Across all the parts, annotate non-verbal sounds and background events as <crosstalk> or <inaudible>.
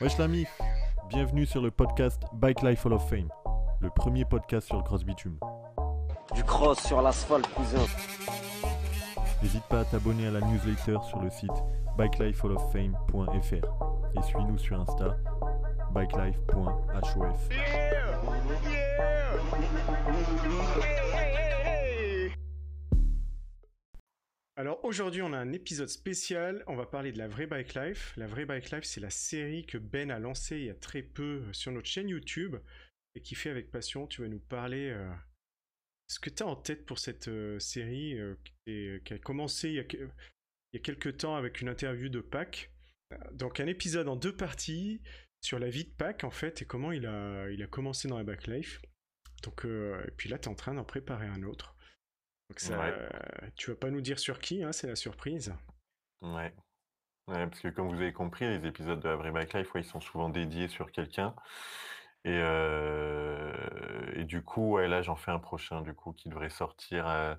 Wesh l'ami, bienvenue sur le podcast Bike Life Hall of Fame, le premier podcast sur le cross bitume. Du cross sur l'asphalte, cousin. N'hésite pas à t'abonner à la newsletter sur le site bikelifehalloffame.fr et suis-nous sur Insta bikelife.hof. aujourd'hui, on a un épisode spécial. On va parler de la vraie bike life. La vraie bike life, c'est la série que Ben a lancée il y a très peu euh, sur notre chaîne YouTube et qui fait avec passion. Tu vas nous parler euh, ce que tu as en tête pour cette euh, série euh, qui, a commencé il y a, quelques temps avec une interview de Pac. Donc un épisode en deux parties sur la vie de Pac en fait et comment il a, commencé dans la bike life. Donc et puis là, tu es en train d'en préparer un autre. Donc ça, Ouais. tu vas pas nous dire sur qui, hein, c'est la surprise. Ouais. Ouais, parce que comme vous avez compris, les épisodes de vraie Bike Life, ouais, ils sont souvent dédiés sur quelqu'un. Et, euh, et du coup, là, j'en fais un prochain, du coup, qui devrait sortir. euh,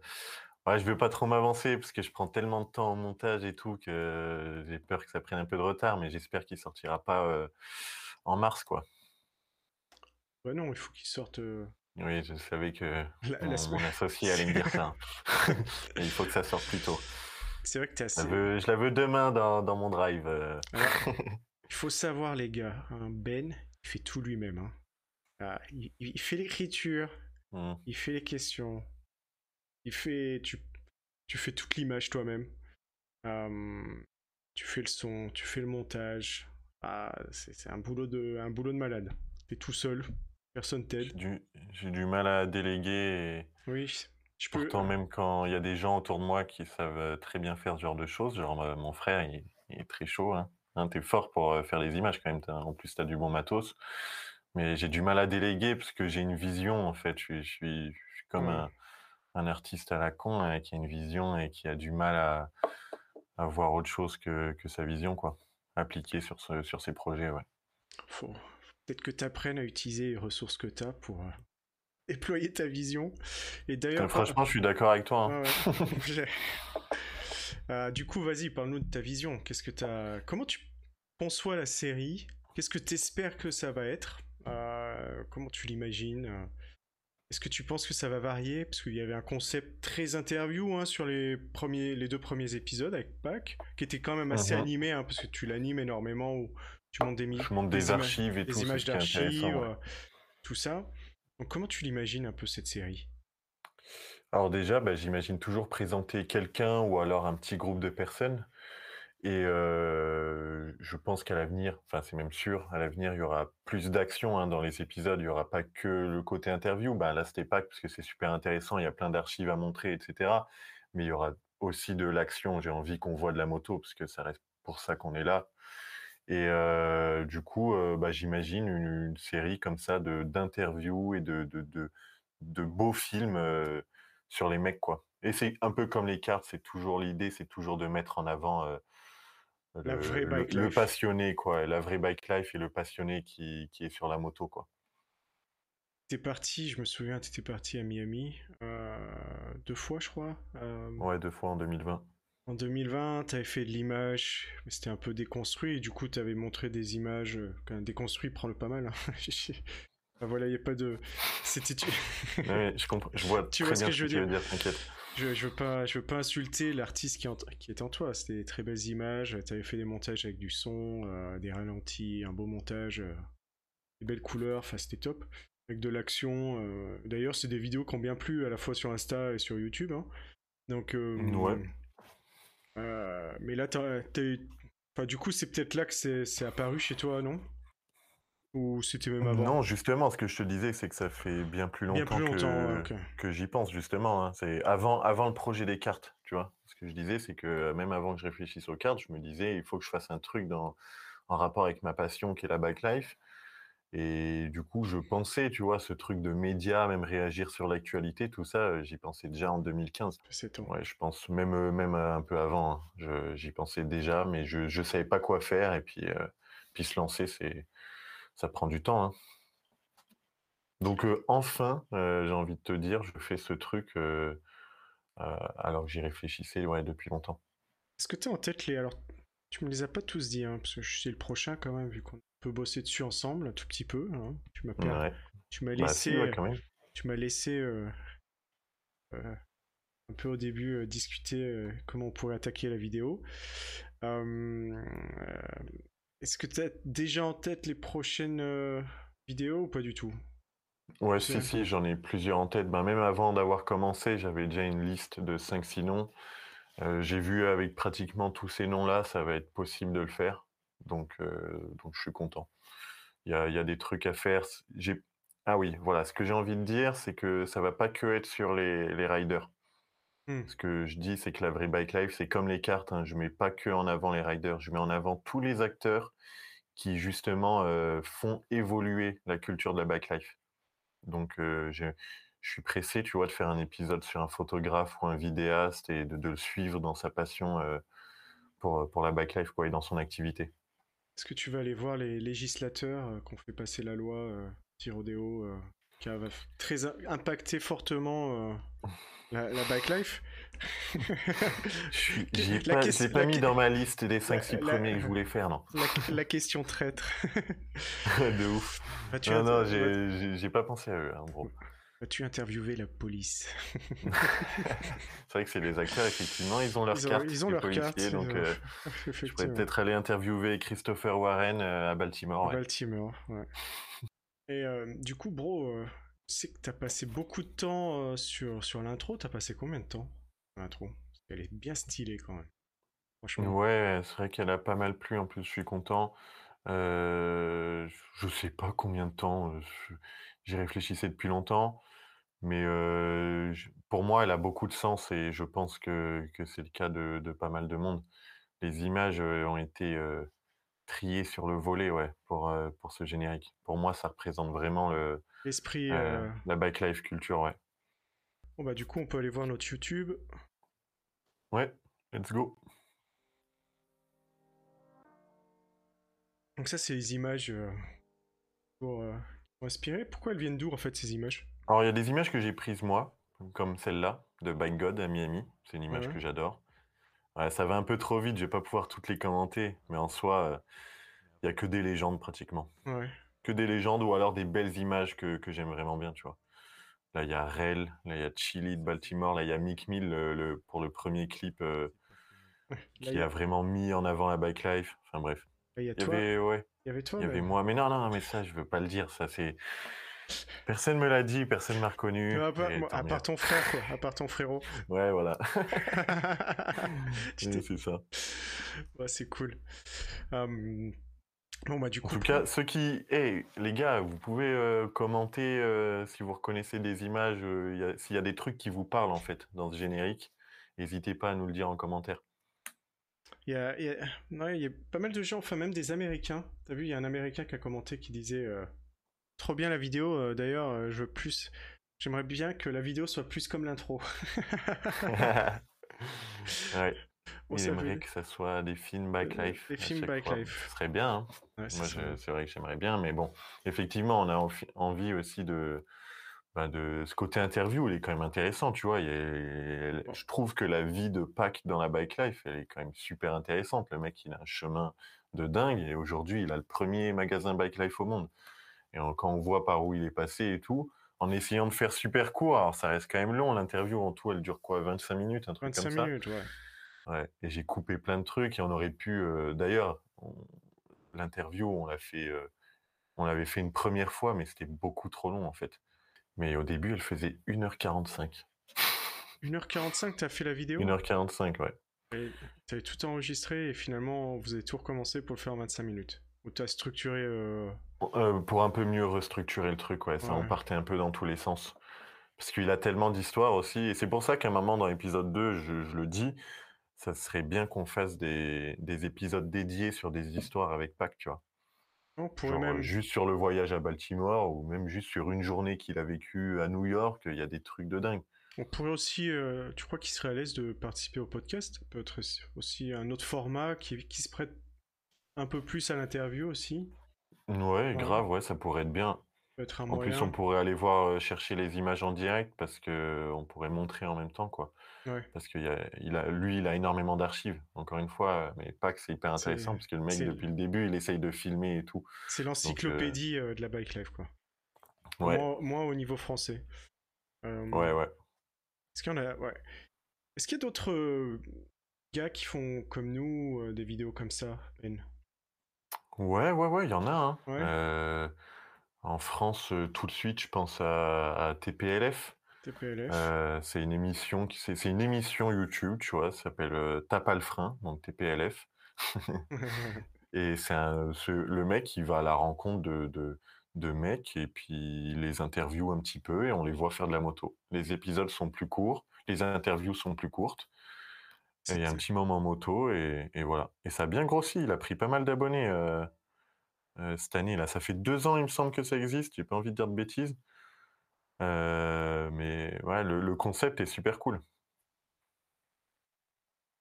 Ouais, je veux pas trop m'avancer parce que je prends tellement de temps en montage et tout que j'ai peur que ça prenne un peu de retard, mais j'espère qu'il sortira pas euh, en mars, quoi. Bah non, il faut qu'il sorte euh, Oui, je savais que la, la mon, semaine. mon associé allait me dire ça. <laughs> Et il faut que ça sorte plus tôt. C'est vrai que t'es Je la assez. veux, je la veux demain dans, dans mon drive. euh. <laughs> Il faut savoir, les gars, hein, Ben, il fait tout lui-même. hein. Ah, il, il fait l'écriture, Hmm. il fait les questions, il fait. Tu, tu fais toute l'image toi-même. Euh, tu fais le son, tu fais le montage. Ah, c'est un boulot de, un boulot de malade. T'es tout seul, personne t'aide. J'ai du mal à déléguer et Oui, je peux. pourtant même quand il y a des gens autour de moi qui savent euh, très bien faire ce genre de choses, genre euh, mon frère, il, il est très chaud, hein. Hein, t'es fort pour euh, faire les images quand même, en plus t'as du bon matos, mais j'ai du mal à déléguer parce que j'ai une vision en fait, je suis, je suis, je suis comme Ouais. un, un artiste à la con hein, qui a une vision et qui a du mal à, à voir autre chose que, que sa vision quoi, appliquée sur, ce, sur ses projets, ouais. Faut peut-être que tu apprennes à utiliser les ressources que tu as pour euh, déployer ta vision. Et Euh, d'ailleurs, franchement, je suis d'accord avec toi. hein. Ouais. <laughs> Euh, du coup, vas-y, parle-nous de ta vision. Qu'est-ce que t'as Comment tu conçois la série? Qu'est-ce que tu espères que ça va être? Euh, Comment tu l'imagines? Euh, Est-ce que tu penses que ça va varier? Parce qu'il y avait un concept très interview hein, sur les, premiers, les deux premiers épisodes avec Pac, qui était quand même assez Mhm. animé, hein, parce que tu l'animes énormément, où tu montes des, Je monte des, images- archives et des tout, images d'archives, ouais. euh, tout ça. Comment tu l'imagines un peu cette série? Alors déjà, bah, j'imagine toujours présenter quelqu'un ou alors un petit groupe de personnes. Et euh, je pense qu'à l'avenir, enfin c'est même sûr, à l'avenir, il y aura plus d'action hein, dans les épisodes. Il n'y aura pas que le côté interview. Ben, là, c'était pas parce que c'est super intéressant, il y a plein d'archives à montrer, etc. Mais il y aura aussi de l'action. J'ai envie qu'on voit de la moto parce que ça reste pour ça qu'on est là. Et euh, du coup, euh, bah, j'imagine une, une série comme ça de d'interviews et de, de, de, de beaux films euh, sur les mecs, quoi. Et c'est un peu comme les cartes, c'est toujours l'idée, c'est toujours de mettre en avant le, le- bike le life. passionné, quoi, la vraie bike life et le passionné qui, qui est sur la moto, quoi. T'es parti, je me souviens, t'étais parti à Miami deux fois, je crois. Ouais, deux fois en 2020. En 2020, t'avais fait de l'image, mais c'était un peu déconstruit. Et du coup, t'avais montré des images. euh, Quand déconstruit, prend le pas mal. hein. <laughs> Ah, voilà, il n'y a pas de. C'était. Je comprends, je vois <laughs> Tu très vois ce bien que ce je que veux tu veux dire dire, t'inquiète. Je, je veux pas, je veux pas insulter l'artiste qui, est en- qui est en toi. C'était des très belles images. T'avais fait des montages avec du son, euh, des ralentis, un beau montage, euh, des belles couleurs. Enfin, c'était top. Avec de l'action. euh. D'ailleurs, c'est des vidéos qui ont bien plu à la fois sur Insta et sur YouTube. hein. Donc. Ouais. Euh, mais là, t'as, enfin, du coup, c'est peut-être là que c'est, c'est apparu chez toi, non? Ou c'était même avant? Non, justement, ce que je te disais, c'est que ça fait bien plus Bien longtemps, plus longtemps, que, ouais, ok. que j'y pense, justement. hein. C'est avant, avant le projet des cartes, tu vois. Ce que je disais, c'est que euh, même avant que je réfléchisse aux cartes, je me disais, il faut que je fasse un truc dans, en rapport avec ma passion qui est la backlife. Et du coup, je pensais, tu vois, ce truc de médias, même réagir sur l'actualité, tout ça, euh, j'y pensais déjà en 2015. C'est ton. Ouais, je pense même, euh, même euh, un peu avant. hein. J'y pensais déjà, mais je ne savais pas quoi faire. Et puis, euh, puis se lancer, c'est, ça prend du temps. hein. Donc, euh, enfin, euh, j'ai envie de te dire, je fais ce truc alors que j'y réfléchissais ouais, depuis longtemps. Est-ce que t'as en tête les. Alors, Tu me les as pas tous dit, hein, parce que je suis le prochain quand même, vu qu'on peut bosser dessus ensemble un tout petit peu. hein. Tu m'as pas- Ouais. tu m'as Bah, si, laissé, ouais, tu m'as laissé euh, euh, un peu au début euh, discuter euh, comment on pourrait attaquer la vidéo. Euh, euh, Est-ce que tu as déjà en tête les prochaines vidéos ou pas du tout? Ouais, si, si, j'en ai plusieurs en tête. Ben, même avant d'avoir commencé, j'avais déjà une liste de 5-6 noms. J'ai vu avec pratiquement tous ces noms-là, ça va être possible de le faire. Donc, euh, donc je suis content. Il y a, y a des trucs à faire. J'ai... Ah oui, voilà, ce que j'ai envie de dire, c'est que ça va pas que être sur les, les riders. Hmm. Ce que je dis, c'est que la vraie bike life, c'est comme les cartes. Hein, je mets pas que en avant les riders, je mets en avant tous les acteurs qui justement euh, font évoluer la culture de la bike life. Donc, euh, je suis pressé, tu vois, de faire un épisode sur un photographe ou un vidéaste et de, de le suivre dans sa passion euh, pour, pour la bike life, quoi, et dans son activité. Est-ce que tu vas aller voir les législateurs euh, qui ont fait passer la loi euh, anti-rodéo euh, qui a très impacté fortement euh, la, la bike life Je suis- <laughs> J'y ai La pas, question- pas la mis dans ma liste des 5-6 la- premiers que je voulais faire, non. la, la question traître. <laughs> de ouf. Non, non, j'ai- j'ai j'ai pas pensé à eux, hein, gros. Vas-tu interviewer la police? <laughs> C'est vrai que c'est les acteurs, effectivement, ils ont leur Ils ont- carte, ils ont leur policiers, carte, donc euh, je pourrais peut-être aller interviewer Christopher Warren euh, à Baltimore. ouais. Baltimore, ouais. <laughs> Et euh, du coup, bro, euh, sais que t'as passé beaucoup de temps euh, sur, sur l'intro. T'as passé combien de temps l'intro? Qu'elle est bien stylée quand même. Franchement. Ouais, c'est vrai qu'elle a pas mal plu, en plus, je suis content. Euh, je sais pas combien de temps, euh, je- j'y réfléchissais depuis longtemps, mais euh, je- pour moi, elle a beaucoup de sens et je pense que, que c'est le cas de, de pas mal de monde. Les images euh, ont été euh, triées sur le volet, ouais, pour, euh, pour ce générique. Pour moi, ça représente vraiment le, L'esprit. euh, euh, la bike life culture, ouais. Bon, bah, du coup, on peut aller voir notre YouTube. Ouais, let's go. Donc, ça, c'est les images euh, pour, euh, qui m'ont inspiré. Pourquoi elles viennent d'où, en fait, ces images? Alors, il y a des images que j'ai prises moi, comme celle-là, de Bike God à Miami. C'est une image Ouais. que j'adore. Ouais, ça va un peu trop vite, je vais pas pouvoir toutes les commenter, mais en soi, euh, il y a que des légendes pratiquement. Ouais. Que des légendes ou alors des belles images que, que j'aime vraiment bien, tu vois. Là, il y a Rel, là, il y a Chili de Baltimore, là, il y a Mick Mill le- le- pour le premier clip euh, <laughs> qui a, vraiment mis en avant la bike life. Enfin bref, il y a il y toi. avait, ouais, y avait toi, il y avait moi. Mais non, non, mais ça, je veux pas le dire. Ça, c'est. Personne me l'a dit, personne m'a reconnu. à, part, à ton frère, quoi. À part ton frérot. <laughs> Ouais, voilà. <laughs> Tu t'es- c'est ça. Ouais, c'est cool. Hum, Bon, bah, du En coup. tout cas, ceux qui... Hey, les gars, vous pouvez euh, commenter euh, si vous reconnaissez des images, euh, s'il y a des trucs qui vous parlent en fait dans ce générique. N'hésitez pas à nous le dire en commentaire. Il y a, il y a- ouais, il y a pas mal de gens, enfin même des Américains. T'as vu, il y a un Américain qui a commenté qui disait Trop bien la vidéo, euh, d'ailleurs, euh, je veux plus. J'aimerais bien que la vidéo soit plus comme l'intro. <laughs> ouais. On Il aimerait que ça soit des films bike Euh, life. des films fois. life. Ce serait bien. hein. Ouais, c'est vrai que j'aimerais bien, mais bon, effectivement, on a envi- envie aussi de, bah, de ce côté interview, il est quand même intéressant, tu vois. il Bon. Je trouve que la vie de Pac dans la bike life, elle est quand même super intéressante. Le mec, il a un chemin de dingue et aujourd'hui, il a le premier magasin bike life au monde. Et en- quand on voit par où il est passé et tout, en essayant de faire super court, alors ça reste quand même long, l'interview en tout, elle dure quoi, 25 minutes, un truc 25 comme ça? minutes, ouais. Ouais, et j'ai coupé plein de trucs et on aurait pu. euh, D'ailleurs, l'interview, on l'a fait, euh, on l'avait fait une première fois, mais c'était beaucoup trop long en fait. Mais au début, elle faisait 1h45. 1h45, t'as fait la vidéo? 1h45, ouais. T'avais tout enregistré et finalement vous avez tout recommencé pour le faire en 25 minutes. Ou t'as structuré. euh, Euh, pour un peu mieux restructurer le truc, ouais, ça en Ouais. partait un peu dans tous les sens. Parce qu'il a tellement d'histoires aussi, et c'est pour ça qu'à un moment dans l'épisode 2, je, je le dis, ça serait bien qu'on fasse des, des épisodes dédiés sur des histoires avec Pac, tu vois. On pourrait Genre, même. juste sur le voyage à Baltimore ou même juste sur une journée qu'il a vécue à New York, il y a des trucs de dingue. On pourrait aussi. euh, tu crois qu'il serait à l'aise de participer au podcast? Peut-être aussi un autre format qui, qui se prête un peu plus à l'interview aussi. Ouais, grave, ouais, ça pourrait être bien. être En plus, on pourrait aller voir euh, chercher les images en direct parce que on pourrait montrer en même temps, quoi. Ouais. Parce y a, il a, lui, il a énormément d'archives. Encore une fois, euh, mais pas que c'est hyper intéressant parce que le mec, depuis le début, il essaye de filmer et tout. C'est l'encyclopédie euh, de la bike life, quoi. Ouais, Moi, moi, au niveau français. Euh, ouais, ouais. Est-ce qu'il y en a. Ouais. Est-ce qu'il y a d'autres euh, gars qui font comme nous euh, des vidéos comme ça, Ben Ouais, ouais, ouais, il y en a. hein. Ouais. Euh, en France, euh, tout de suite, je pense à, à TPLF. TPLF Euh, c'est une émission qui c'est c'est une émission YouTube, tu vois, ça s'appelle euh, Tape à le frein, donc TPLF. <laughs> <laughs> Et c'est un, ce- le mec il va à la rencontre de, de, de mecs et puis il les interviewe un petit peu et on les voit faire de la moto. Les épisodes sont plus courts, les interviews sont plus courtes. Et il y a un petit moment moto et, et voilà. Et ça a bien grossi, il a pris pas mal d'abonnés euh, euh, cette année là. Ça fait deux ans, il me semble que ça existe, j'ai pas envie de dire de bêtises. Euh, mais ouais, le, le concept est super cool.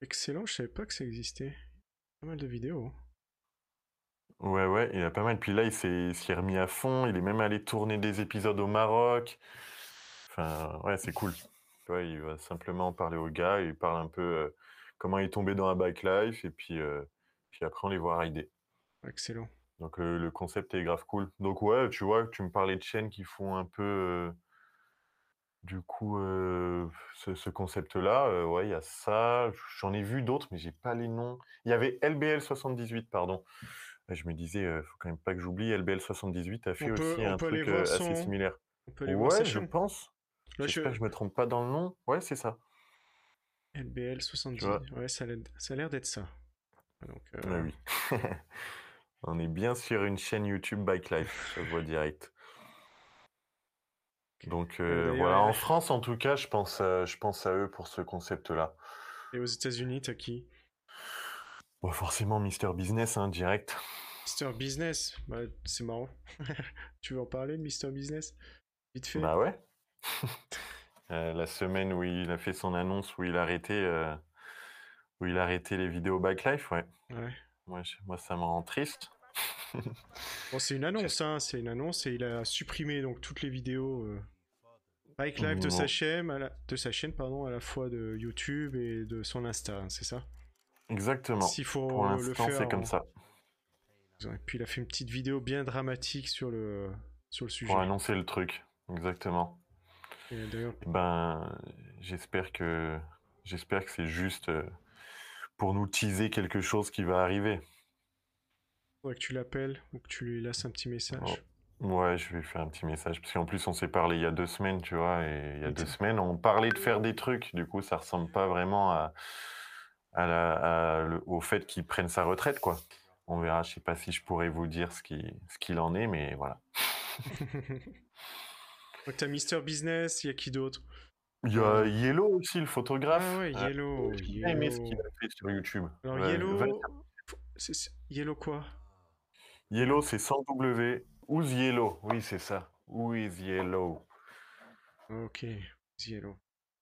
Excellent, je savais pas que ça existait. Pas mal de vidéos. Ouais, ouais, il a pas mal. Puis là, il s'est remis à fond. Il est même allé tourner des épisodes au Maroc. Enfin, ouais, c'est cool. Il va simplement parler aux gars. Il parle un peu comment il est tombé dans la bike life. Et puis, euh, puis après, on les voit rider. Excellent. Donc, euh, le concept est grave cool. Donc, ouais, tu vois, tu me parlais de chaînes qui font un peu, euh, du coup, euh, ce, ce concept-là. Ouais, il y a ça. J'en ai vu d'autres, mais j'ai pas les noms. Il y avait LBL78, pardon. Ouais, Je me disais, faut quand même pas que j'oublie. LBL78 a fait On aussi un truc assez son- similaire. On peut Ouais, je pense. Je- J'espère que je me trompe pas dans le nom. Ouais, c'est ça. LBL 70. vois. Ouais, ça a l'air- d'être ça. Donc, euh, oui. <laughs> On est bien sur une chaîne YouTube Bike Life, ça se voit direct. Donc euh, voilà, en France en tout cas, je pense à, je pense à eux pour ce concept-là. Et aux États-Unis, t'as qui? Bon, forcément, Mister Business, hein, direct. Mister Business? Bah, c'est marrant. <laughs> tu veux en parler de Mister Business? Vite fait. Bah ouais. <laughs> Euh, la semaine où il a fait son annonce, où il a arrêté, euh, où il a arrêté les vidéos Bike Life, ouais. Ouais. Moi, je- moi ça me rend triste. <laughs> Bon, c'est une annonce, hein, c'est une annonce et il a supprimé donc toutes les vidéos euh, Bike Live de sa chaîne, à la, de sa chaîne pardon, à la fois de YouTube et de son Insta, hein, c'est ça? Exactement. S'il faut Pour le l'instant, faire. c'est comme en- ça. Et puis il a fait une petite vidéo bien dramatique sur le sur le sujet. Pour annoncer le truc. Exactement. Eh Ben, j'espère que j'espère que c'est juste euh, pour nous teaser quelque chose qui va arriver. faudrait que tu l'appelles ou que tu lui laisses un petit message. Ouais, je vais faire un petit message parce qu'en plus on s'est parlé il y a deux semaines, tu vois, et il y a deux semaines on parlait de faire des trucs. Du coup, ça ressemble pas vraiment à, à la- à le- au fait qu'il prenne sa retraite, quoi. On verra. Je sais pas si je pourrais vous dire ce qui ce qu'il en est, mais voilà. <laughs> donc t'as Mister Business, il y a qui d'autre? Il y a Yellow aussi, le photographe. Ah ouais, Euh, Yellow. J'ai aimé ce Yellow. qu'il a fait sur YouTube. Alors Ouais, Yellow, Yellow quoi? Yellow, c'est sans W. Who's Yellow? Oui, c'est ça. Who is Yellow? Ok, Yellow?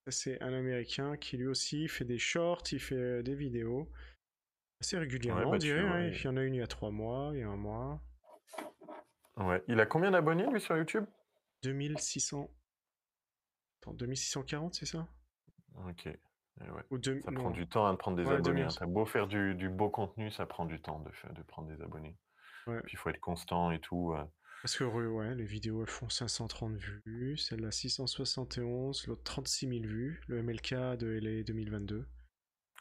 Ça, c'est un Américain qui lui aussi fait des shorts, il fait des vidéos assez régulièrement, Ouais, bah, on tu dirait. vois, ouais. il- Il y en a une il y a trois mois, il y a un mois. Ouais. Il a combien d'abonnés, lui, sur YouTube? 2600. Attends, 2640, c'est ça? Ok. Eh ouais. Ou deux... Ça non. prend du temps hein, de prendre des Ouais, abonnés. 2000. hein. T'as beau faire du, du beau contenu, ça prend du temps de, faire, de prendre des abonnés. Ouais. Puis il faut être constant et tout. euh. Parce que ouais, ouais, les vidéos elles font 530 vues, celle-là 671, l'autre 36 000 vues, le MLK de LA 2022.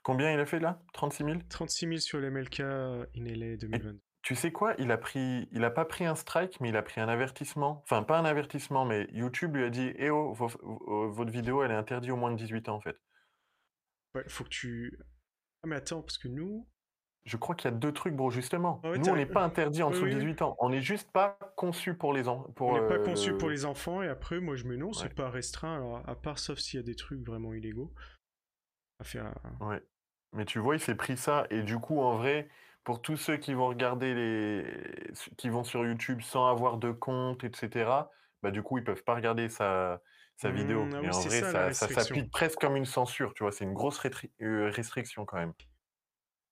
Combien il a fait là? 36 000? 36 000 sur le MLK in LA 2022. Tu sais quoi? Il a pris, il a pas pris un strike, mais il a pris un avertissement. Enfin, pas un avertissement, mais YouTube lui a dit, eh oh, vo- vo- votre vidéo, elle est interdite aux moins de 18 ans, en fait. Ouais, faut que tu. Ah, mais attends, parce que nous. Je crois qu'il y a deux trucs, bro, justement. Ah ouais, Nous, t'as- on n'est pas <laughs> interdit en dessous de oui. 18 ans. On n'est juste pas conçu pour les enfants. On n'est pas euh, conçu pour les enfants, et après, moi je me non, c'est Ouais. pas restreint, alors à part sauf s'il y a des trucs vraiment illégaux. À faire. Ouais. Mais tu vois, il s'est pris ça. Et du coup, en vrai, pour tous ceux qui vont regarder les. qui vont sur YouTube sans avoir de compte, etc., bah, du coup, ils peuvent pas regarder sa, sa Mmh, vidéo. ah Mais oui, en c'est vrai, ça, s'applique presque comme une censure, tu vois. C'est une grosse euh, restriction quand même.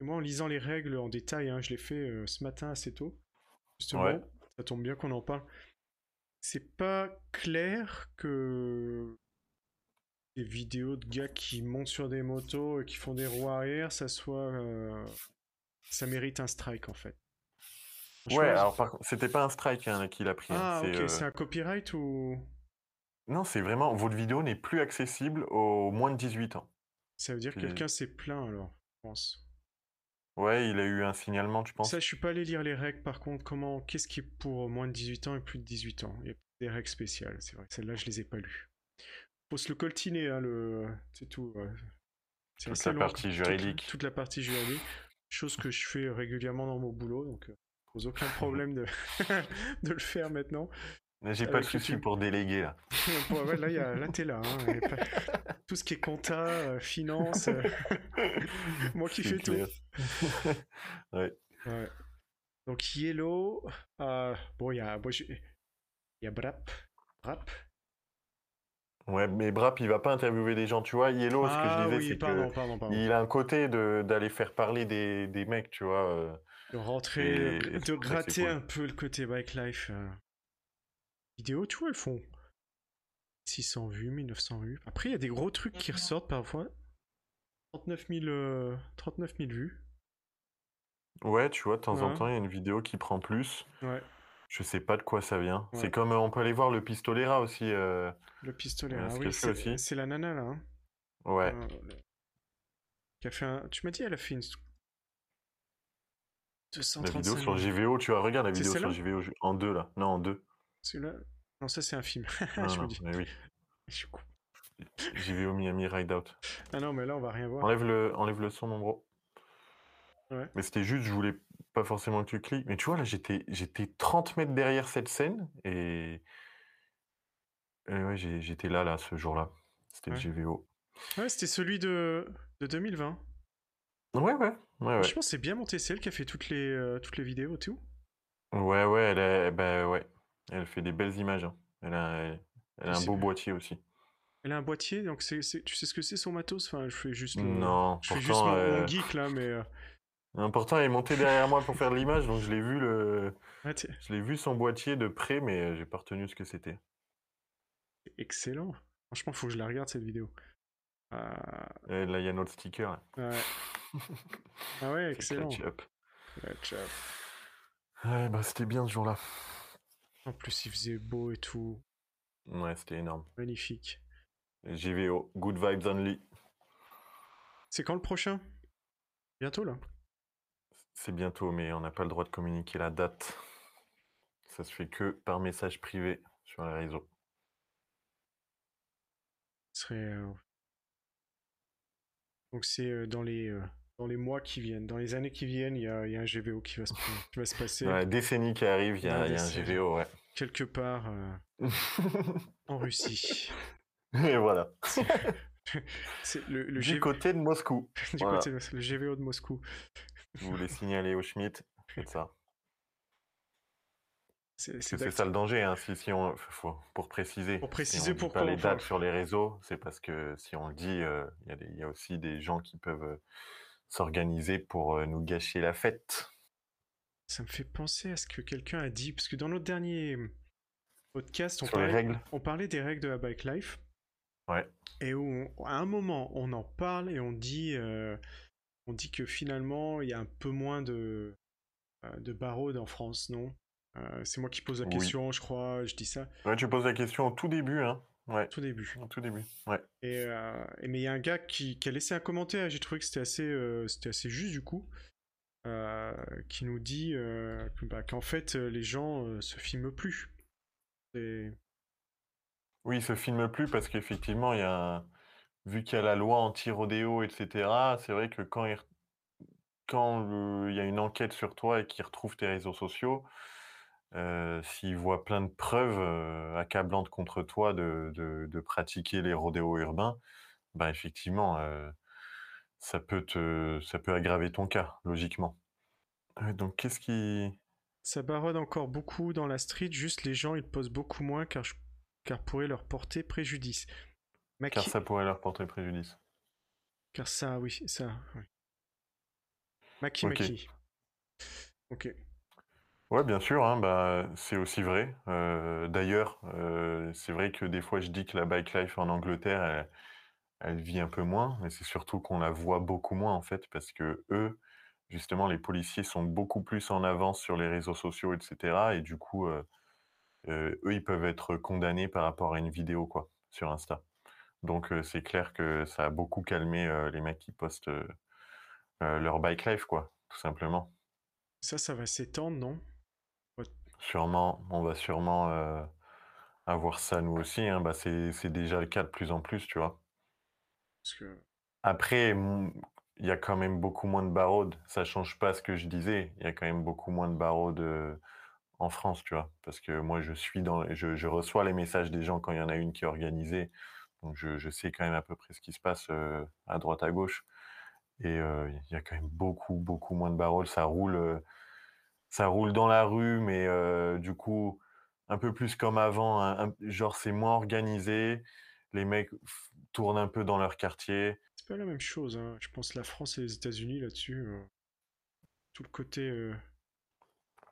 Moi, en lisant les règles en détail, hein, je l'ai fait euh, ce matin assez tôt. Justement, Ouais. ça tombe bien qu'on en parle. c'est pas clair que des vidéos de gars qui montent sur des motos et qui font des roues arrière, ça soit. euh, ça mérite un strike en fait. Ouais, alors par contre, c'était pas un strike hein, qu'il a pris. hein, Ah, c'est, ok, euh, c'est un copyright ou? Non, c'est vraiment, votre vidéo n'est plus accessible aux moins de 18 ans. Ça veut dire que quelqu'un s'est plaint alors, je pense. Ouais, il a eu un signalement, tu penses? Ça, je suis pas allé lire les règles par contre. Comment, qu'est-ce qui est pour moins de 18 ans et plus de 18 ans? Il y a des règles spéciales, c'est vrai. Celles-là, je les ai pas lues. Faut se le coltiner, hein, le... c'est tout. ouais. C'est Toute la long, partie toute- juridique. Toute, la partie juridique. Chose que je fais régulièrement dans mon boulot, donc euh, pose aucun <laughs> problème de, <laughs> de le faire maintenant. J'ai pas de souci pour déléguer là. <laughs> Bon, ouais, là, il y a- là t'es là. hein, pas- Tout ce qui est compta, euh, finance, euh, moi qui fais tout. clair. Ouais. Ouais. Donc Yellow, euh, bon il y a, bon, y a Brap, Brap. Ouais, mais Brap, il va pas interviewer des gens, tu vois. Yellow, ce que ah je disais, oui, c'est pardon, que pardon, pardon. il a un côté de d'aller faire parler des, des mecs, tu vois. euh. De rentrer, Et- de gratter un peu le côté bike life. euh. Vidéo, tu vois, elles font 600 vues, 1900 vues. Après, il y a des gros trucs qui ressortent parfois. 39 000, euh, 39 000 vues. Ouais, tu vois, de temps en temps, il y a une vidéo qui prend plus. Ouais, Je sais pas de quoi ça vient. Ouais. C'est comme euh, on peut aller voir le pistolera aussi. euh, le ah ce oui, c'est la nana là. hein. Ouais. Euh, qui a fait un... Tu m'as dit, elle a fait une. La 235 vidéo sur 000. JVO, tu vois, regarde la vidéo sur JVO en deux là. Non, en deux. Celui-là Non, ça c'est un film. <laughs> Non, je me non, dis. mais oui. Je suis con. JVO Miami Ride Out. Ah non, mais là on va rien voir. Enlève le, enlève le son, mon bro. Ouais. Mais c'était juste, je voulais pas forcément que tu cliques. Mais tu vois, là, j'étais, j'étais 30 mètres derrière cette scène et, et ouais, j'étais là, là, ce jour-là. C'était Ouais. le JVO. Ouais, c'était celui de... de 2020. Ouais, ouais, ouais, ouais. Je pense c'est bien monté. C'est elle qui a fait toutes les, euh, toutes les vidéos tout. Ouais, ouais, elle est, bah, ouais. Elle fait des belles images. hein. Elle a, elle, elle a un beau boîtier aussi. Elle a un boîtier, donc c'est, tu sais ce que c'est son matos? Enfin, je fais juste Non, Je fais pourtant, juste mon, mon euh, geek là, mais. Euh, L'important, est montée derrière moi pour faire l'image, donc je l'ai vu le, ouais, je l'ai vu son boîtier de près, mais euh, j'ai pas retenu ce que c'était. excellent. Franchement, faut que je la regarde cette vidéo. Et là, il y a notre sticker. ouais. <laughs> Ah ouais, excellent. ketchup. Ciao. Ouais, bah c'était bien ce jour-là. En plus, il faisait beau et tout. Ouais, c'était énorme. Magnifique. JVO, good vibes only. C'est quand le prochain? Bientôt là. C'est bientôt, mais on n'a pas le droit de communiquer la date. Ça se fait que par message privé sur les réseaux. Ce serait. euh, Donc c'est euh, dans les euh, dans les mois qui viennent, dans les années qui viennent, il y a, il y a un GVO qui va se, qui va se passer Dans la décennie qui arrive, il y a, y un. JVO, ouais. quelque part en Russie. <laughs> Et voilà. C'est le, le Du GV côté de Moscou. <laughs> du voilà. côté de- le GVO de Moscou. Vous voulez signaler au Schmitt, faites ça. C'est ça le danger, hein, si, si on, faut, pour préciser. Pour si préciser dit pourquoi pas les dates sur les réseaux, c'est parce que si on le dit, euh, il y a y, aussi des gens qui peuvent euh, s'organiser pour euh, nous gâcher la fête. Ça me fait penser à ce que quelqu'un a dit, parce que dans notre dernier podcast, on parlait, règles. on parlait des règles de la bike life. Ouais. Et où, on- à un moment, on en parle et on dit, on dit que finalement, il y a un peu moins de, euh, de barreaux en France, non? Euh, C'est moi qui pose la Oui. question, je crois, je dis ça Ouais, tu poses la question au tout début, hein. Ouais, au tout début. au tout début. Ouais. Et, euh, et- mais il y a un gars qui, qui a laissé un commentaire, j'ai trouvé que c'était assez, euh, c'était assez juste du coup, qui nous dit bah, qu'en fait les gens se filment plus. Et- Oui, il se filme plus parce qu'effectivement, il y a un- vu qu'il y a la loi anti-rodéo, etc., c'est vrai que quand il, y a une enquête sur toi et qu'il retrouve tes réseaux sociaux, euh, s'il voit plein de preuves euh, accablantes contre toi de, pratiquer les rodéos urbains, bah effectivement, euh, ça peut te, ça peut aggraver ton cas, logiquement. Ouais, donc, qu'est-ce qui... Ça baronne encore beaucoup dans la street, juste les gens ils posent beaucoup moins car, je- car pourrait leur porter préjudice. Car ça pourrait leur porter préjudice. car ça, oui, ça. oui. Maki. Maki. Ok. Ouais, bien sûr, hein, bah, c'est aussi vrai. Euh, d'ailleurs, euh, c'est vrai que des fois, je dis que la bike life en Angleterre, elle, elle vit un peu moins, mais c'est surtout qu'on la voit beaucoup moins en fait, parce que eux, justement, les policiers sont beaucoup plus en avance sur les réseaux sociaux, etc. Et du coup, euh, eux, ils peuvent être condamnés par rapport à une vidéo, quoi, sur Insta. Donc, euh, c'est clair que ça a beaucoup calmé euh, les mecs qui postent euh, leur bike life, quoi, tout simplement. Ça, ça va s'étendre, non? Sûrement, on va sûrement avoir ça nous aussi. hein. Bah, c'est déjà le cas de plus en plus, tu vois. Parce que Après, il y a quand même beaucoup moins de barraudes. Ça change pas ce que je disais. Il y a quand même beaucoup moins de barraudes en France, tu vois. Parce que moi, je suis dans, je, je reçois les messages des gens quand il y en a une qui est organisée. Je, sais quand même à peu près ce qui se passe euh, à droite, à gauche. Et euh, il y a quand même beaucoup, beaucoup moins de barraudes. Ça roule, euh, ça roule dans la rue, mais du coup, un peu plus comme avant. genre, c'est moins organisé. Les mecs tournent un peu dans leur quartier. c'est pas la même chose. hein. Je pense la France et les États-Unis là-dessus. tout le côté.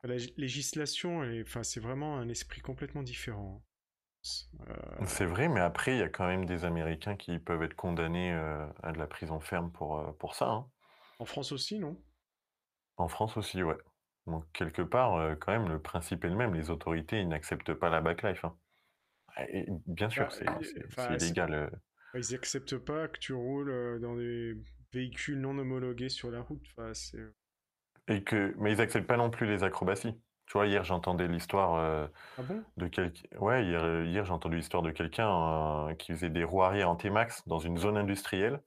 la lég- législation, c'est vraiment un esprit complètement différent. Euh, C'est vrai, mais après, il y a quand même des Américains qui peuvent être condamnés euh, à de la prison ferme pour, euh, pour ça. hein. en France aussi, non? En France aussi, ouais. Donc, quelque part, quand même, le principe est le même. Les autorités, ils n'acceptent pas la backlife. hein. Et bien sûr, Bah, c'est enfin, illégal. Ils acceptent pas que tu roules dans des véhicules non homologués sur la route? Enfin. Et que... Mais ils n'acceptent pas non plus les acrobaties. Tu vois, hier, j'entendais l'histoire euh, Ah bon? de quelqu'un. Ouais, hier, euh, hier j'ai entendu l'histoire de quelqu'un euh, qui faisait des roues arrière en T-Max dans une zone industrielle.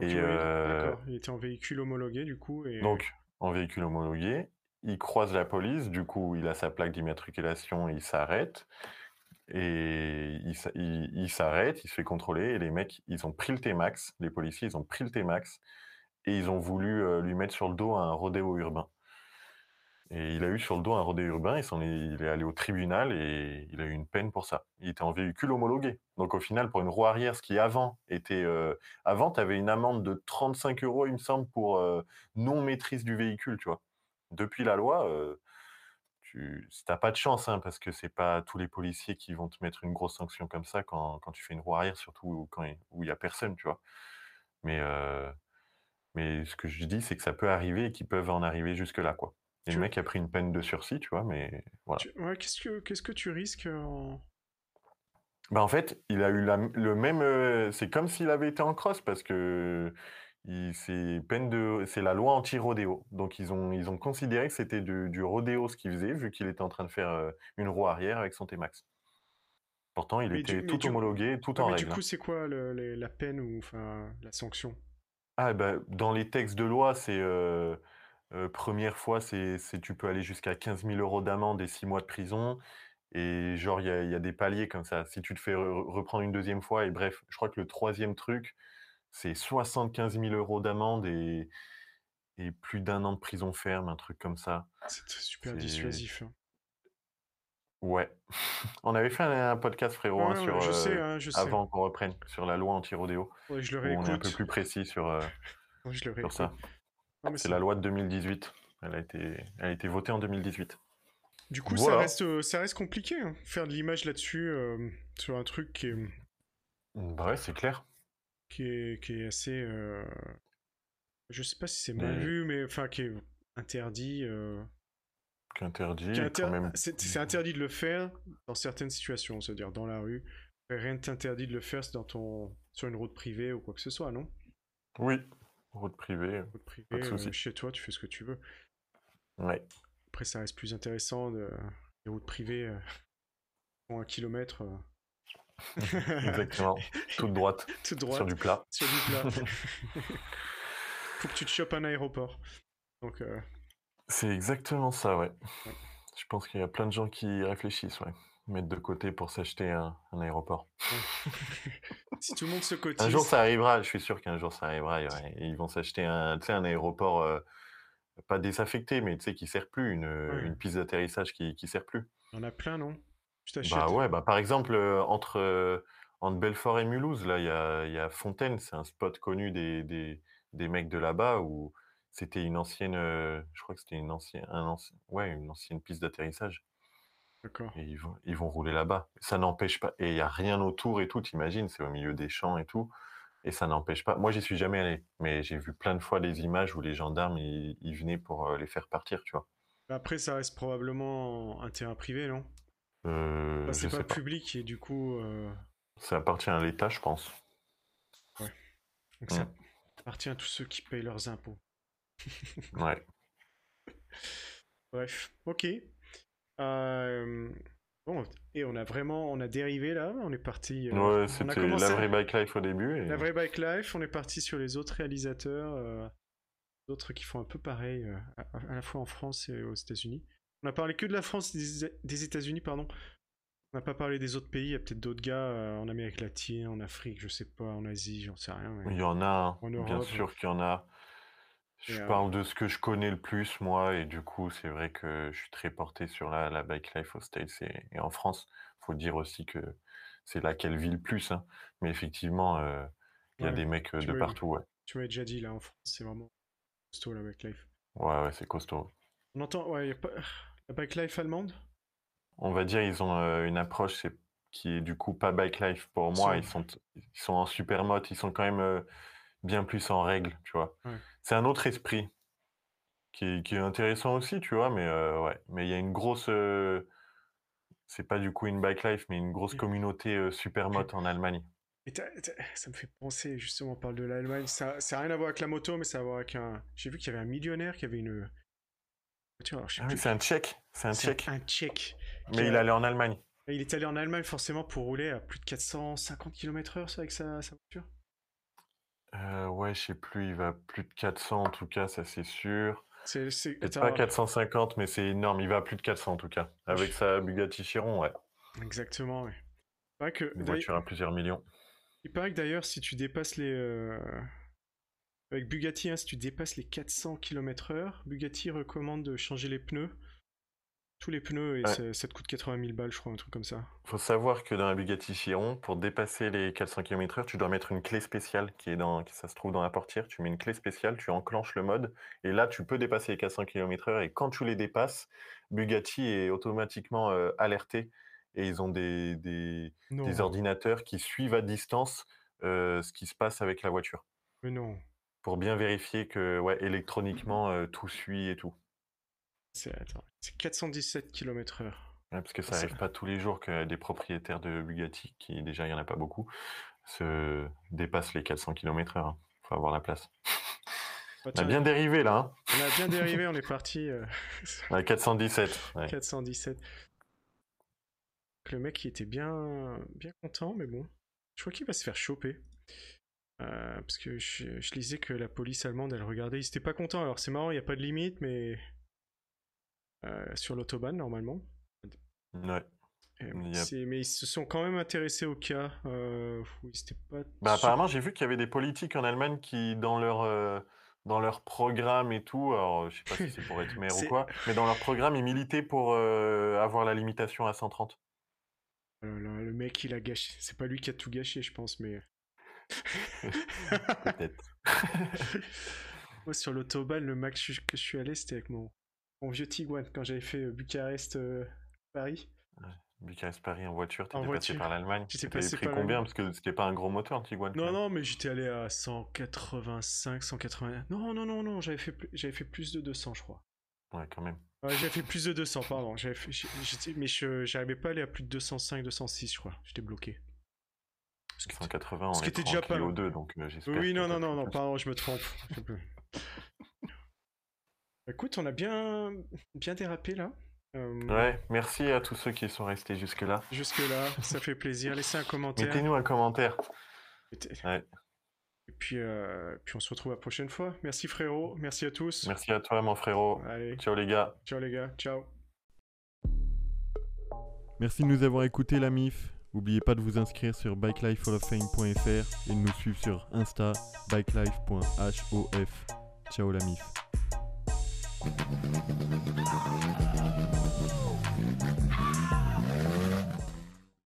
Et, oui, euh, d'accord. Il était en véhicule homologué du coup. Et... Donc, en véhicule homologué, il croise la police, du coup, il a sa plaque d'immatriculation, il s'arrête. Et il, s'a- il- il s'arrête, il se fait contrôler, et les mecs, ils ont pris le T-Max, les policiers, ils ont pris le T-Max, et ils ont voulu euh, lui mettre sur le dos un rodéo urbain. Et il a eu sur le dos un rodéo urbain, il, est, il est allé au tribunal et il a eu une peine pour ça. Il était en véhicule homologué. Donc au final, pour une roue arrière, ce qui avant était... euh, avant, tu avais une amende de 35 euros, il me semble, pour euh, non-maîtrise du véhicule, tu vois. Depuis la loi, euh, tu n'as pas de chance, hein, parce que c'est pas tous les policiers qui vont te mettre une grosse sanction comme ça quand, quand tu fais une roue arrière, surtout quand où il y a personne, tu vois. Mais, mais ce que je dis, c'est que ça peut arriver et qu'ils peuvent en arriver jusque-là, quoi. Et Tu- le mec a pris une peine de sursis, tu vois, mais voilà. Tu- Ouais, qu'est-ce que qu'est-ce que tu risques en... Bah, en fait, il a eu la le même, heu, c'est comme s'il avait été en cross parce que il c'est peine de c'est la loi anti-rodéo. Donc ils ont ils ont considéré que c'était du du rodéo ce qu'il faisait, vu qu'il était en train de faire, heu, une roue arrière avec son T-Max. Pourtant, il Mais était du- tout du- homologué, tout en mais du règle, hein. coup, c'est quoi le- les- la peine ou enfin la sanction? Ah bah, dans les textes de loi, c'est, heu, 1 fois, c'est c'est tu peux aller jusqu'à 15 000 € d'amende et 6 mois de prison et genre il y a il y a des paliers comme ça. Si tu te fais re reprendre une deuxième fois et bref, je crois que le troisième truc, c'est 75 000 € d'amende et et plus d'1 an de prison ferme, un truc comme ça. C'est super C'est dissuasif. hein. ouais. <laughs> On avait fait un un podcast frérot, hein, Ouais, sur, sais, hein, je sais. avant qu'on reprenne, sur la loi anti-rodéo, Ouais, je le où on est un peu réécoute. plus précis sur, <laughs> Ouais, je le sur réécoute. ça. C'est la loi de 2018. Elle a été elle a été votée en 2018. Du coup, ça reste, euh, ça reste compliqué, hein, faire de l'image là-dessus, euh, sur un truc qui est, Bah, ouais, c'est clair. qui est, qui est assez. euh, Je sais pas si c'est mal Mais- vu, mais enfin, qui est interdit. euh, qui est et inter- quand même C'est interdit de le faire dans certaines situations, c'est-à-dire dans la rue. Rien ne t'interdit de le faire c'est dans ton... sur une route privée ou quoi que ce soit, non? Oui, route privée, Route souci. euh, chez toi, tu fais ce que tu veux. ouais. Après, ça reste plus intéressant de... les routes privées euh, <laughs> font un kilomètre. euh, <laughs> Exactement. Toute droite, <laughs> Tout droit. sur du plat. Sur du plat. Faut que tu te chopes un aéroport. Donc, euh, C'est exactement ça, ouais. Je pense qu'il y a plein de gens qui réfléchissent, ouais. Mettre de côté pour s'acheter un, un aéroport. <laughs> si tout le monde se cotise. Un jour, ça arrivera. Je suis sûr qu'un jour, ça arrivera. ouais, ils vont s'acheter un, un aéroport euh, pas désaffecté, mais tu sais, qui sert plus, une, une piste d'atterrissage qui, qui sert plus. Il y en a plein, non? Tu Bah ouais, bah par exemple, euh, entre, euh, entre Belfort et Mulhouse, là, il y a, y a Fontaine, c'est un spot connu des, des, des mecs de là-bas où c'était une ancienne, je crois que c'était une ancienne, un ancien, ouais, une ancienne piste d'atterrissage. D'accord. Et ils vont, ils vont rouler là-bas. Ça n'empêche pas. Et il n'y a rien autour et tout, t'imagines, c'est au milieu des champs et tout. Et ça n'empêche pas. Moi, j'y suis jamais allé, mais j'ai vu plein de fois des images où les gendarmes, ils, ils venaient pour euh, les faire partir, tu vois. Après, ça reste probablement un terrain privé, non? Euh, je C'est pas, pas. public et du coup, euh, Ça appartient à l'État, je pense. donc ça Mm. appartient à tous ceux qui payent leurs impôts. Ouais. <laughs> Bref, ok. Euh, bon, et on a vraiment, on a dérivé là, on est parti. euh, Ouais, c'était la vraie bike life au début. Et... la vraie bike life, on est parti sur les autres réalisateurs, euh, d'autres qui font un peu pareil, euh, à, à la fois en France et aux États-Unis. On a parlé que de la France, des, des États-Unis, pardon. On n'a pas parlé des autres pays. Il y a peut-être d'autres gars en Amérique latine, en Afrique, je sais pas, en Asie, j'en sais rien. mais- Il y en a, hein, En bien sûr qu'il y en a. Je Et, euh, parle de ce que je connais le plus, moi, et du coup, c'est vrai que je suis très porté sur la, la bike life aux States et, et en France. faut dire aussi que c'est là qu'elle vit le plus. hein. Mais effectivement, euh, il y a Ouais, des mecs euh, de m'as- partout, ouais. Tu m'avais déjà dit là en France, c'est vraiment costaud la bike life. Ouais, ouais, c'est costaud. On entend, ouais, y a pas la bike life allemande? On va dire, ils ont euh, une approche c'est, qui est du coup pas bike life pour moi. Ils sont, ils sont en super mode, ils sont quand même bien plus en règle, tu vois. Ouais. C'est un autre esprit qui est, qui est intéressant aussi, tu vois, mais euh, ouais. Mais il y a une grosse. euh, c'est pas du coup une bike life, mais une grosse Et- communauté euh, super mode en Allemagne. Et ça me fait penser, justement, on parle de l'Allemagne. Ça n'a rien à voir avec la moto, mais ça a à voir avec un. J'ai vu qu'il y avait un millionnaire qui avait une Ah oui, c'est un tchèque, c'est un tchèque. un Tchèque. Mais il a- allait en Allemagne. Il est allé en Allemagne forcément pour rouler à plus de 450 km/h avec sa, sa voiture. Euh, ouais, je sais plus, il va plus de 400 en tout cas, ça c'est sûr. C'est, c'est... Peut-être attends, pas 450, mais c'est énorme. Il va à plus de 400 en tout cas. Avec sa Bugatti Chiron, ouais. Exactement, ouais. Il paraît que, Une d'ailleurs- voiture à plusieurs millions. il paraît que d'ailleurs, si tu dépasses les. euh, Avec Bugatti, hein, si tu dépasses les 400 km/h, Bugatti recommande de changer les pneus. Tous les pneus, et Ouais. ça, te coûte 80 000 balles, je crois, un truc comme ça. Faut savoir que dans la Bugatti Chiron, pour dépasser les 400 km/h, tu dois mettre une clé spéciale qui est dans, qui, ça se trouve dans la portière. Tu mets une clé spéciale, tu enclenches le mode, et là, tu peux dépasser les 400 km/h. Et quand tu les dépasses, Bugatti est automatiquement euh, alerté, et ils ont des, des ordinateurs qui suivent à distance euh, ce qui se passe avec la voiture, mais non. pour bien vérifier que, ouais, électroniquement, euh, tout suit et tout. C'est, attends, c'est 417 km/h. Ouais, parce que ça Ça- arrive pas tous les jours que des propriétaires de Bugatti, qui déjà il y en a pas beaucoup, se dépassent les 400 km/h. Il faut avoir la place. Bah, On a bien dérivé là, hein on a bien dérivé, on est parti. euh, à <laughs> 417. ouais. 417. Le mec, il était bien, bien content, mais bon. Je crois qu'il va se faire choper. Euh, parce que je, je lisais que la police allemande, elle regardait. Ils étaient pas contents. Alors c'est marrant, il n'y a pas de limite, mais. Euh, sur l'autobahn, normalement. Ouais. C'est- Mais ils se sont quand même intéressés au cas. Euh, où ils étaient pas. Bah, apparemment, j'ai vu qu'il y avait des politiques en Allemagne qui, dans leur, euh, dans leur programme et tout, alors je sais pas si c'est pour être maire <laughs> ou quoi, mais dans leur programme, ils militaient pour euh, avoir la limitation à 130. Euh, le, le mec, il a gâché. C'est pas lui qui a tout gâché, je pense, mais. <laughs> Peut-être. <laughs> Moi, sur l'autobahn, le max que je suis allé, c'était avec mon, mon vieux Tiguan quand j'avais fait euh, Bucarest-Paris. Bucarest-Paris en voiture, En passé voiture. par l'Allemagne. T'avais passé pris par combien? Parce que c'était pas un gros moteur, Tiguan. non, non, mais j'étais allé à 185, 180. Non, non, non, non, j'avais fait, plus- j'avais fait plus de 200, je crois. Ouais, quand même. Ouais, j'avais fait plus de 200, pardon. J'avais fait- mais je j'arrivais pas à aller à plus de 205, 206, je crois. J'étais bloqué. Ce qui était- 180, on ce qui était déjà pas tranquille mal. aux deux, donc euh, Oui, que non, non, non, non, pardon, je me trompe. Écoute, on a bien, bien dérapé là. Euh, Ouais, merci à tous ceux qui sont restés jusque-là. Jusque-là, ça fait plaisir. <laughs> Laissez un commentaire. Mettez-nous un commentaire. Mettez- Ouais. Et puis, euh, puis on se retrouve la prochaine fois. Merci frérot, merci à tous. Merci à toi, mon frérot. Allez, Ciao les gars. ciao les gars, ciao. Merci de nous avoir écoutés la MIF. N'oubliez pas de vous inscrire sur bikelifehalloffame.fr et de nous suivre sur Insta bikelife.hof. Ciao la MIF. Ah.